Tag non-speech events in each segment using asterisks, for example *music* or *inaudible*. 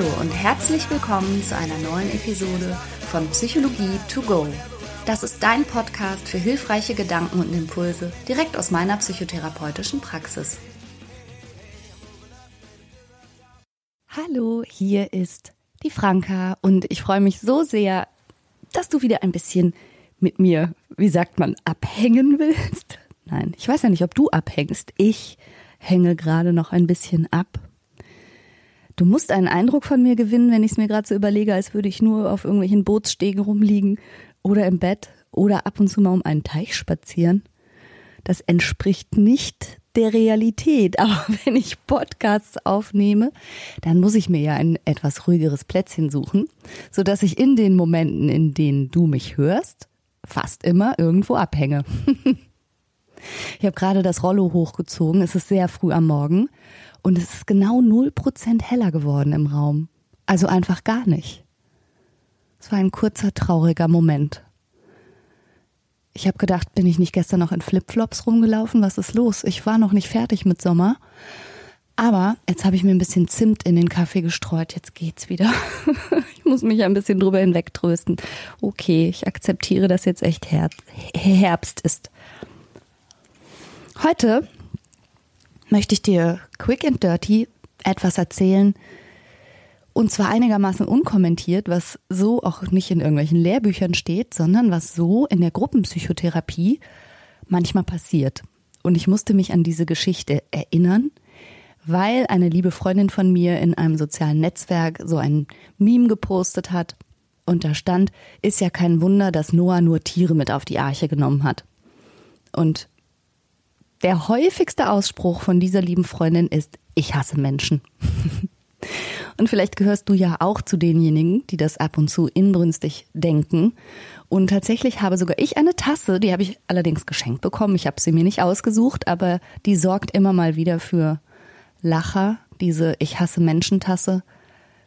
Hallo und herzlich willkommen zu einer neuen Episode von Psychologie to go. Das ist dein Podcast für hilfreiche Gedanken und Impulse direkt aus meiner psychotherapeutischen Praxis. Hallo, hier ist die Franka und ich freue mich so sehr, dass du wieder ein bisschen mit mir, wie sagt man, abhängen willst. Nein, ich weiß ja nicht, ob du abhängst. Ich hänge gerade noch ein bisschen ab. Du musst einen Eindruck von mir gewinnen, wenn ich es mir gerade so überlege, als würde ich nur auf irgendwelchen Bootsstegen rumliegen oder im Bett oder ab und zu mal um einen Teich spazieren. Das entspricht nicht der Realität. *laughs* Aber wenn ich Podcasts aufnehme, dann muss ich mir ja ein etwas ruhigeres Plätzchen suchen, so dass ich in den Momenten, in denen du mich hörst, fast immer irgendwo abhänge. *laughs* ich habe gerade das Rollo hochgezogen. Es ist sehr früh am Morgen und es ist genau 0% heller geworden im Raum. Also einfach gar nicht. Es war ein kurzer, trauriger Moment. Ich habe gedacht, bin ich nicht gestern noch in Flipflops rumgelaufen? Was ist los? Ich war noch nicht fertig mit Sommer. Aber jetzt habe ich mir ein bisschen Zimt in den Kaffee gestreut. Jetzt geht's wieder. *laughs* ich muss mich ein bisschen drüber hinwegtrösten. Okay, ich akzeptiere, dass jetzt echt Herbst ist. Heute möchte ich dir quick and dirty etwas erzählen, und zwar einigermaßen unkommentiert, was so auch nicht in irgendwelchen Lehrbüchern steht, sondern was so in der Gruppenpsychotherapie manchmal passiert. Und ich musste mich an diese Geschichte erinnern, weil eine liebe Freundin von mir in einem sozialen Netzwerk so ein Meme gepostet hat. Und da stand, ist ja kein Wunder, dass Noah nur Tiere mit auf die Arche genommen hat. Und der häufigste Ausspruch von dieser lieben Freundin ist, ich hasse Menschen. *laughs* Und vielleicht gehörst du ja auch zu denjenigen, die das ab und zu inbrünstig denken. Und tatsächlich habe sogar ich eine Tasse, die habe ich allerdings geschenkt bekommen. Ich habe sie mir nicht ausgesucht, aber die sorgt immer mal wieder für Lacher, diese Ich hasse Menschen Tasse,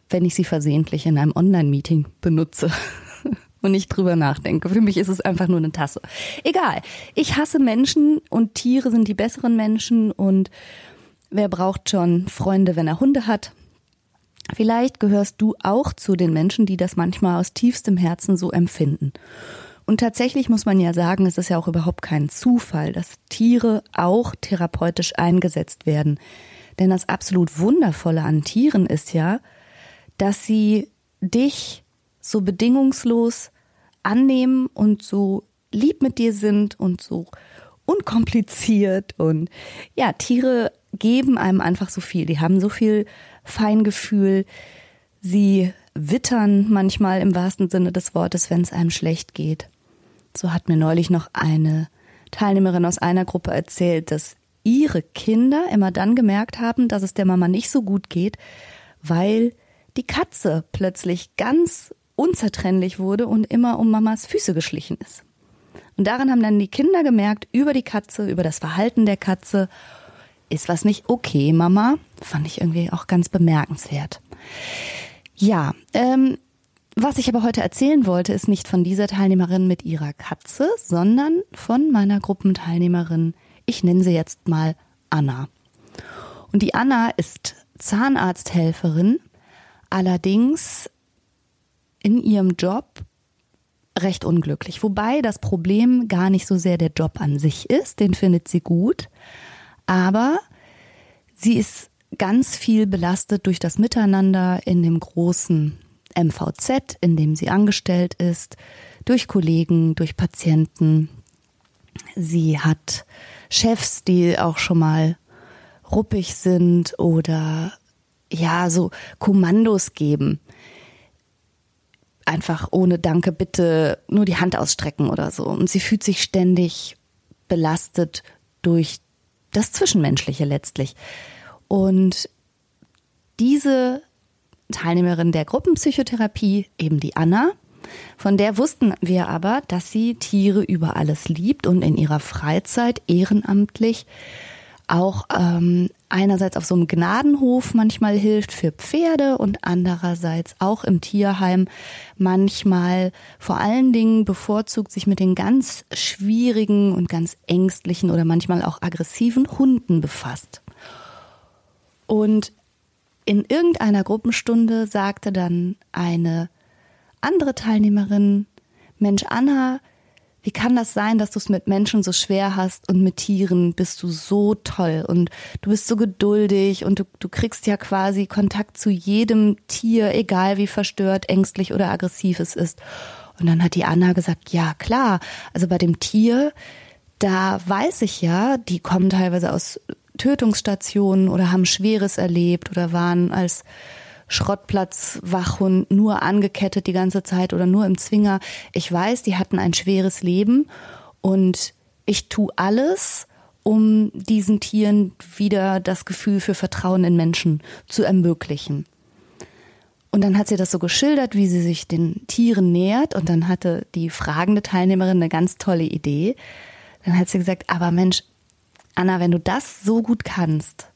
wenn ich sie versehentlich in einem Online-Meeting benutze. *laughs* und nicht drüber nachdenke. Für mich ist es einfach nur eine Tasse. Egal. Ich hasse Menschen und Tiere sind die besseren Menschen und wer braucht schon Freunde, wenn er Hunde hat? Vielleicht gehörst du auch zu den Menschen, die das manchmal aus tiefstem Herzen so empfinden. Und tatsächlich muss man ja sagen, es ist ja auch überhaupt kein Zufall, dass Tiere auch therapeutisch eingesetzt werden. Denn das absolut Wundervolle an Tieren ist ja, dass sie dich so bedingungslos annehmen und so lieb mit dir sind und so unkompliziert und ja, Tiere geben einem einfach so viel. Die haben so viel Feingefühl. Sie wittern manchmal im wahrsten Sinne des Wortes, wenn es einem schlecht geht. So hat mir neulich noch eine Teilnehmerin aus einer Gruppe erzählt, dass ihre Kinder immer dann gemerkt haben, dass es der Mama nicht so gut geht, weil die Katze plötzlich ganz unzertrennlich wurde und immer um Mamas Füße geschlichen ist. Und daran haben dann die Kinder gemerkt, über die Katze, über das Verhalten der Katze, ist was nicht okay, Mama? Fand ich irgendwie auch ganz bemerkenswert. Ja, ähm, was ich aber heute erzählen wollte, ist nicht von dieser Teilnehmerin mit ihrer Katze, sondern von meiner Gruppenteilnehmerin. Ich nenne sie jetzt mal Anna. Und die Anna ist Zahnarzthelferin, allerdings in ihrem Job recht unglücklich. Wobei das Problem gar nicht so sehr der Job an sich ist, den findet sie gut, aber sie ist ganz viel belastet durch das Miteinander in dem großen MVZ, in dem sie angestellt ist, durch Kollegen, durch Patienten. Sie hat Chefs, die auch schon mal ruppig sind oder ja, so Kommandos geben einfach ohne Danke bitte nur die Hand ausstrecken oder so. Und sie fühlt sich ständig belastet durch das Zwischenmenschliche letztlich. Und diese Teilnehmerin der Gruppenpsychotherapie, eben die Anna, von der wussten wir aber, dass sie Tiere über alles liebt und in ihrer Freizeit ehrenamtlich auch ähm, einerseits auf so einem Gnadenhof manchmal hilft für Pferde und andererseits auch im Tierheim manchmal vor allen Dingen bevorzugt sich mit den ganz schwierigen und ganz ängstlichen oder manchmal auch aggressiven Hunden befasst. Und in irgendeiner Gruppenstunde sagte dann eine andere Teilnehmerin, Mensch, Anna, wie kann das sein, dass du es mit Menschen so schwer hast und mit Tieren bist du so toll und du bist so geduldig und du, du kriegst ja quasi Kontakt zu jedem Tier, egal wie verstört, ängstlich oder aggressiv es ist. Und dann hat die Anna gesagt, ja klar, also bei dem Tier, da weiß ich ja, die kommen teilweise aus Tötungsstationen oder haben Schweres erlebt oder waren als Schrottplatzwachhund nur angekettet die ganze Zeit oder nur im Zwinger. Ich weiß, die hatten ein schweres Leben und ich tue alles, um diesen Tieren wieder das Gefühl für Vertrauen in Menschen zu ermöglichen. Und dann hat sie das so geschildert, wie sie sich den Tieren nähert. Und dann hatte die fragende Teilnehmerin eine ganz tolle Idee. Dann hat sie gesagt, aber Mensch, Anna, wenn du das so gut kannst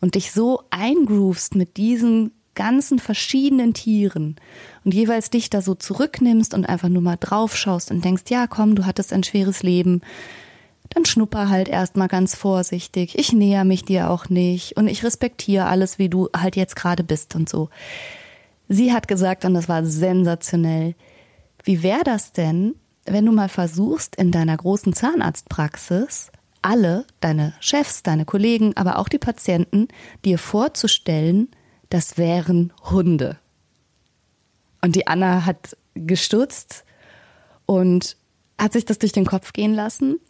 und dich so eingroovst mit diesen ganzen verschiedenen Tieren und jeweils dich da so zurücknimmst und einfach nur mal draufschaust und denkst, ja, komm, du hattest ein schweres Leben, dann schnupper halt erstmal ganz vorsichtig. Ich näher mich dir auch nicht und ich respektiere alles, wie du halt jetzt gerade bist und so. Sie hat gesagt, und das war sensationell, wie wäre das denn, wenn du mal versuchst, in deiner großen Zahnarztpraxis alle, deine Chefs, deine Kollegen, aber auch die Patienten, dir vorzustellen, das wären Hunde. Und die Anna hat gestutzt und hat sich das durch den Kopf gehen lassen.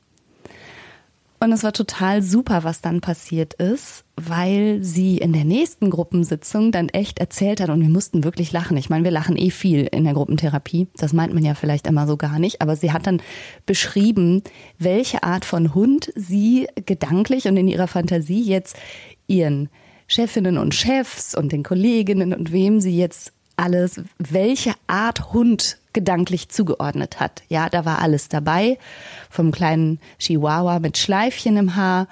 Und es war total super, was dann passiert ist, weil sie in der nächsten Gruppensitzung dann echt erzählt hat und wir mussten wirklich lachen. Ich meine, wir lachen eh viel in der Gruppentherapie. Das meint man ja vielleicht immer so gar nicht. Aber sie hat dann beschrieben, welche Art von Hund sie gedanklich und in ihrer Fantasie jetzt ihren Chefinnen und Chefs und den Kolleginnen und wem sie jetzt alles, welche Art Hund gedanklich zugeordnet hat. Ja, da war alles dabei, vom kleinen Chihuahua mit Schleifchen im Haar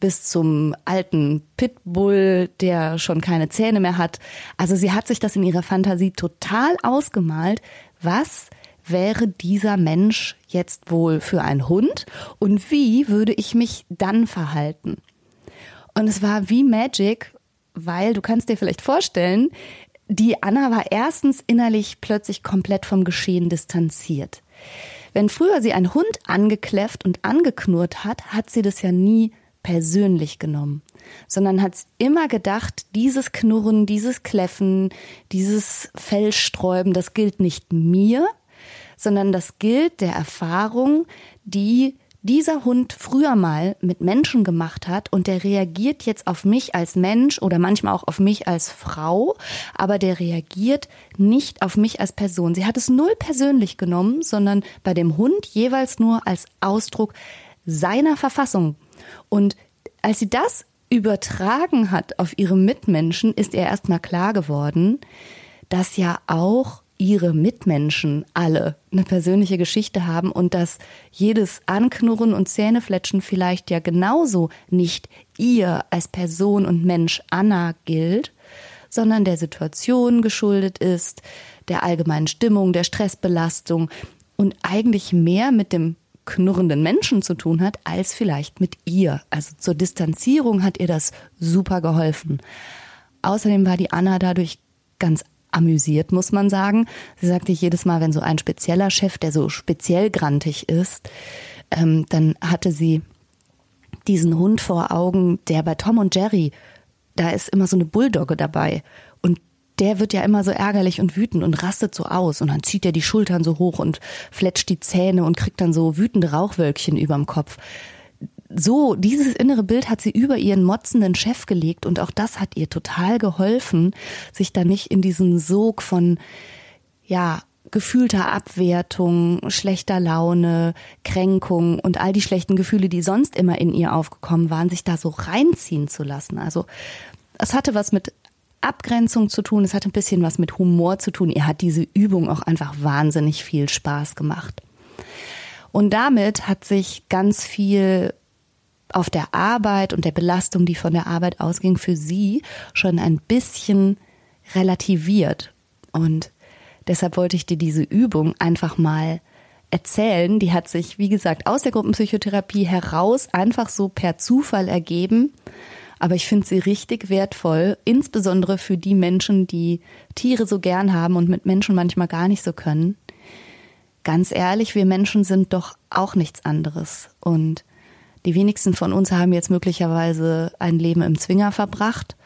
bis zum alten Pitbull, der schon keine Zähne mehr hat. Also sie hat sich das in ihrer Fantasie total ausgemalt, was wäre dieser Mensch jetzt wohl für ein Hund und wie würde ich mich dann verhalten? Und es war wie Magic, weil du kannst dir vielleicht vorstellen, die Anna war erstens innerlich plötzlich komplett vom Geschehen distanziert. Wenn früher sie einen Hund angekläfft und angeknurrt hat, hat sie das ja nie persönlich genommen, sondern hat immer gedacht, dieses Knurren, dieses Kläffen, dieses Fellsträuben, das gilt nicht mir, sondern das gilt der Erfahrung, die dieser Hund früher mal mit Menschen gemacht hat und der reagiert jetzt auf mich als Mensch oder manchmal auch auf mich als Frau, aber der reagiert nicht auf mich als Person. Sie hat es null persönlich genommen, sondern bei dem Hund jeweils nur als Ausdruck seiner Verfassung. Und als sie das übertragen hat auf ihre Mitmenschen, ist ihr erstmal klar geworden, dass ja auch ihre Mitmenschen alle eine persönliche Geschichte haben und dass jedes Anknurren und Zähnefletschen vielleicht ja genauso nicht ihr als Person und Mensch Anna gilt, sondern der Situation geschuldet ist, der allgemeinen Stimmung, der Stressbelastung und eigentlich mehr mit dem knurrenden Menschen zu tun hat, als vielleicht mit ihr. Also zur Distanzierung hat ihr das super geholfen. Außerdem war die Anna dadurch ganz amüsiert, muss man sagen. Sie sagte jedes Mal, wenn so ein spezieller Chef, der so speziell grantig ist, ähm, dann hatte sie diesen Hund vor Augen, der bei Tom und Jerry, da ist immer so eine Bulldogge dabei. Und der wird ja immer so ärgerlich und wütend und rastet so aus. Und dann zieht er die Schultern so hoch und fletscht die Zähne und kriegt dann so wütende Rauchwölkchen überm Kopf so, dieses innere Bild hat sie über ihren motzenden Chef gelegt und auch das hat ihr total geholfen, sich da nicht in diesen Sog von, ja, gefühlter Abwertung, schlechter Laune, Kränkung und all die schlechten Gefühle, die sonst immer in ihr aufgekommen waren, sich da so reinziehen zu lassen. Also es hatte was mit Abgrenzung zu tun, es hatte ein bisschen was mit Humor zu tun. Ihr hat diese Übung auch einfach wahnsinnig viel Spaß gemacht. Und damit hat sich ganz viel auf der Arbeit und der Belastung, die von der Arbeit ausging, für sie schon ein bisschen relativiert. Und deshalb wollte ich dir diese Übung einfach mal erzählen. Die hat sich, wie gesagt, aus der Gruppenpsychotherapie heraus einfach so per Zufall ergeben. aber ich finde sie richtig wertvoll, insbesondere für die Menschen, die Tiere so gern haben und mit Menschen manchmal gar nicht so können. Ganz ehrlich, wir Menschen sind doch auch nichts anderes. Und die wenigsten von uns haben jetzt möglicherweise ein Leben im Zwinger verbracht.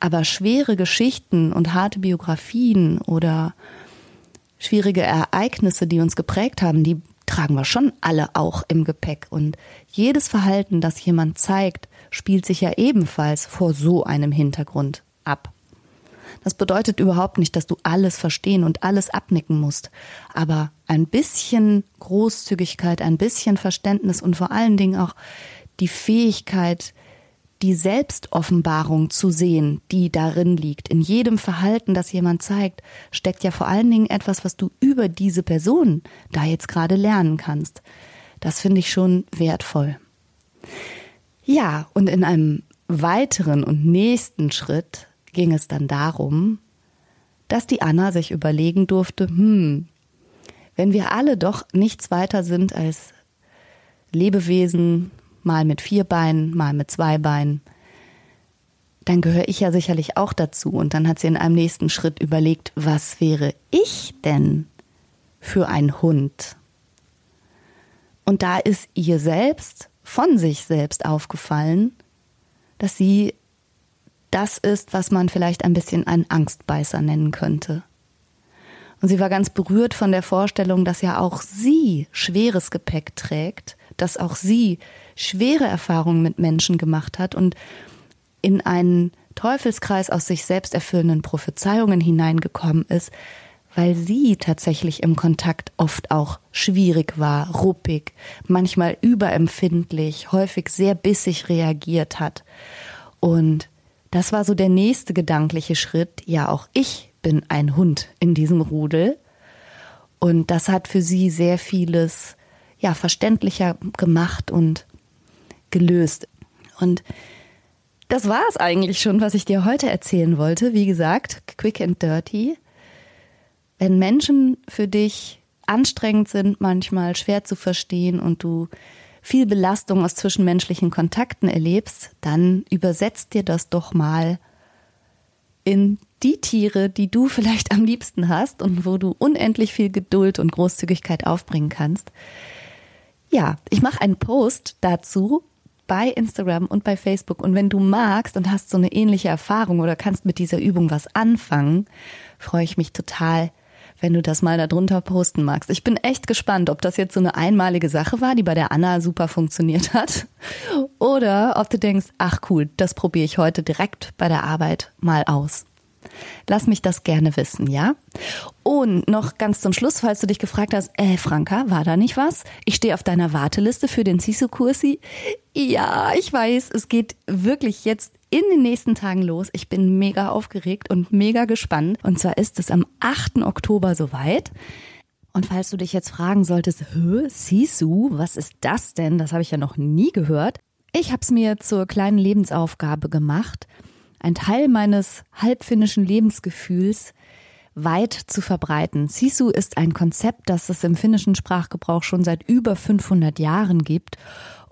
Aber schwere Geschichten und harte Biografien oder schwierige Ereignisse, die uns geprägt haben, die tragen wir schon alle auch im Gepäck. Und jedes Verhalten, das jemand zeigt, spielt sich ja ebenfalls vor so einem Hintergrund ab. Das bedeutet überhaupt nicht, dass du alles verstehen und alles abnicken musst. Aber ein bisschen Großzügigkeit, ein bisschen Verständnis und vor allen Dingen auch die Fähigkeit, die Selbstoffenbarung zu sehen, die darin liegt. In jedem Verhalten, das jemand zeigt, steckt ja vor allen Dingen etwas, was du über diese Person da jetzt gerade lernen kannst. Das finde ich schon wertvoll. Ja, und in einem weiteren und nächsten Schritt ging es dann darum, dass die Anna sich überlegen durfte, hm, wenn wir alle doch nichts weiter sind als Lebewesen mal mit vier Beinen, mal mit zwei Beinen, dann gehöre ich ja sicherlich auch dazu. Und dann hat sie in einem nächsten Schritt überlegt, was wäre ich denn für ein Hund? Und da ist ihr selbst von sich selbst aufgefallen, dass sie das ist, was man vielleicht ein bisschen einen Angstbeißer nennen könnte. Und sie war ganz berührt von der Vorstellung, dass ja auch sie schweres Gepäck trägt, dass auch sie schwere Erfahrungen mit Menschen gemacht hat und in einen Teufelskreis aus sich selbst erfüllenden Prophezeiungen hineingekommen ist, weil sie tatsächlich im Kontakt oft auch schwierig war, ruppig, manchmal überempfindlich, häufig sehr bissig reagiert hat. Und das war so der nächste gedankliche Schritt. Ja, auch ich bin ein Hund in diesem Rudel. Und das hat für sie sehr vieles ja verständlicher gemacht und gelöst. Und das war es eigentlich schon, was ich dir heute erzählen wollte. Wie gesagt, quick and dirty. Wenn Menschen für dich anstrengend sind, manchmal schwer zu verstehen und du viel Belastung aus zwischenmenschlichen Kontakten erlebst, dann übersetzt dir das doch mal in die Tiere, die du vielleicht am liebsten hast und wo du unendlich viel Geduld und Großzügigkeit aufbringen kannst. Ja, ich mache einen Post dazu bei Instagram und bei Facebook. Und wenn du magst und hast so eine ähnliche Erfahrung oder kannst mit dieser Übung was anfangen, freue ich mich total, wenn du das mal darunter posten magst. Ich bin echt gespannt, ob das jetzt so eine einmalige Sache war, die bei der Anna super funktioniert hat. Oder ob du denkst, ach cool, das probiere ich heute direkt bei der Arbeit mal aus. Lass mich das gerne wissen, ja? Und noch ganz zum Schluss, falls du dich gefragt hast, äh, Franka, war da nicht was? Ich stehe auf deiner Warteliste für den Sisu-Kursi. Ja, ich weiß, es geht wirklich jetzt in den nächsten Tagen los. Ich bin mega aufgeregt und mega gespannt. Und zwar ist es am 8. Oktober soweit. Und falls du dich jetzt fragen solltest, Hö, Sisu, was ist das denn? Das habe ich ja noch nie gehört. Ich habe es mir zur kleinen Lebensaufgabe gemacht, ein Teil meines halbfinnischen Lebensgefühls weit zu verbreiten. Sisu ist ein Konzept, das es im finnischen Sprachgebrauch schon seit über 500 Jahren gibt.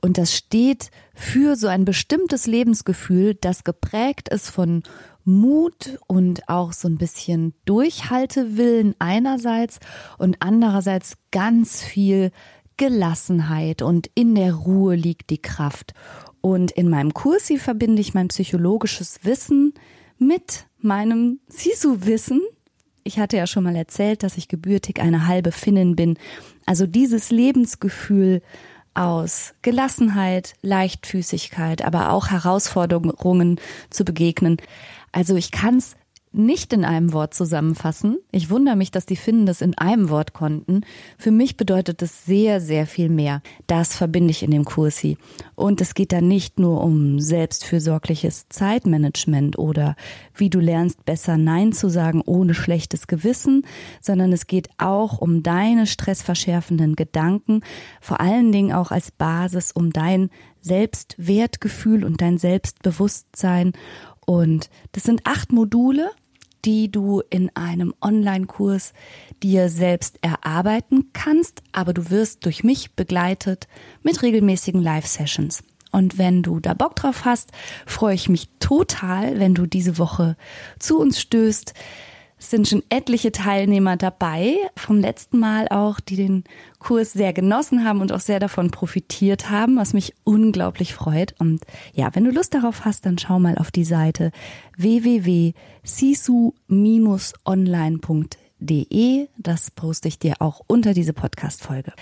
Und das steht für so ein bestimmtes Lebensgefühl, das geprägt ist von Mut und auch so ein bisschen Durchhaltewillen einerseits und andererseits ganz viel Gelassenheit und in der Ruhe liegt die Kraft. Und in meinem Kursi verbinde ich mein psychologisches Wissen mit meinem Sisu-Wissen. Ich hatte ja schon mal erzählt, dass ich gebürtig eine halbe Finnin bin. Also dieses Lebensgefühl aus Gelassenheit, Leichtfüßigkeit, aber auch Herausforderungen zu begegnen. Also ich kann es nicht in einem Wort zusammenfassen. Ich wundere mich, dass die Finnen das in einem Wort konnten. Für mich bedeutet es sehr, sehr viel mehr. Das verbinde ich in dem Kursi. Und es geht da nicht nur um selbstfürsorgliches Zeitmanagement oder wie du lernst, besser Nein zu sagen ohne schlechtes Gewissen, sondern es geht auch um deine stressverschärfenden Gedanken, vor allen Dingen auch als Basis um dein Selbstwertgefühl und dein Selbstbewusstsein und das sind acht Module, die du in einem Online-Kurs dir selbst erarbeiten kannst, aber du wirst durch mich begleitet mit regelmäßigen Live-Sessions. Und wenn du da Bock drauf hast, freue ich mich total, wenn du diese Woche zu uns stößt. Es sind schon etliche Teilnehmer dabei, vom letzten Mal auch, die den Kurs sehr genossen haben und auch sehr davon profitiert haben, was mich unglaublich freut. Und ja, wenn du Lust darauf hast, dann schau mal auf die Seite www.sisu-online.de. Das poste ich dir auch unter diese Podcast-Folge.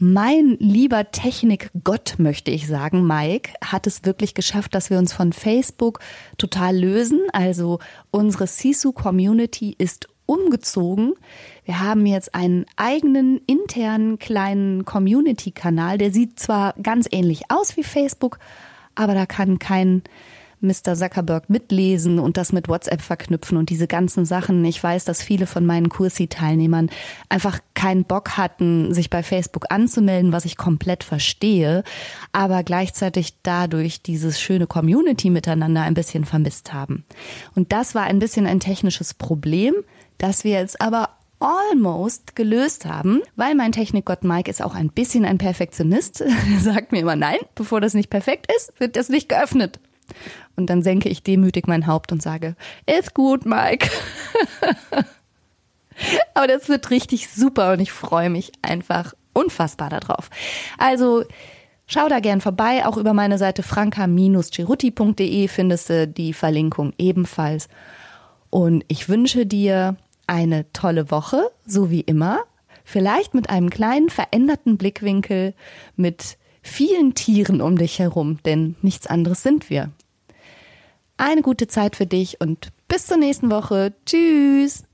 Mein lieber Technikgott, möchte ich sagen, Mike, hat es wirklich geschafft, dass wir uns von Facebook total lösen. Also unsere Sisu-Community ist umgezogen. Wir haben jetzt einen eigenen internen kleinen Community-Kanal. Der sieht zwar ganz ähnlich aus wie Facebook, aber da kann kein Mr. Zuckerberg mitlesen und das mit WhatsApp verknüpfen und diese ganzen Sachen. Ich weiß, dass viele von meinen Kursi-Teilnehmern einfach keinen Bock hatten, sich bei Facebook anzumelden, was ich komplett verstehe, aber gleichzeitig dadurch dieses schöne Community miteinander ein bisschen vermisst haben. Und das war ein bisschen ein technisches Problem, das wir jetzt aber almost gelöst haben, weil mein Technikgott Mike ist auch ein bisschen ein Perfektionist. *laughs* Er sagt mir immer, nein, bevor das nicht perfekt ist, wird das nicht geöffnet. Und dann senke ich demütig mein Haupt und sage, ist gut, Mike. *laughs* Aber das wird richtig super und ich freue mich einfach unfassbar darauf. Also schau da gern vorbei. Auch über meine Seite franca-cerutti.de findest du die Verlinkung ebenfalls. Und ich wünsche dir eine tolle Woche, so wie immer. Vielleicht mit einem kleinen veränderten Blickwinkel, mit vielen Tieren um dich herum, denn nichts anderes sind wir. Eine gute Zeit für dich und bis zur nächsten Woche. Tschüss.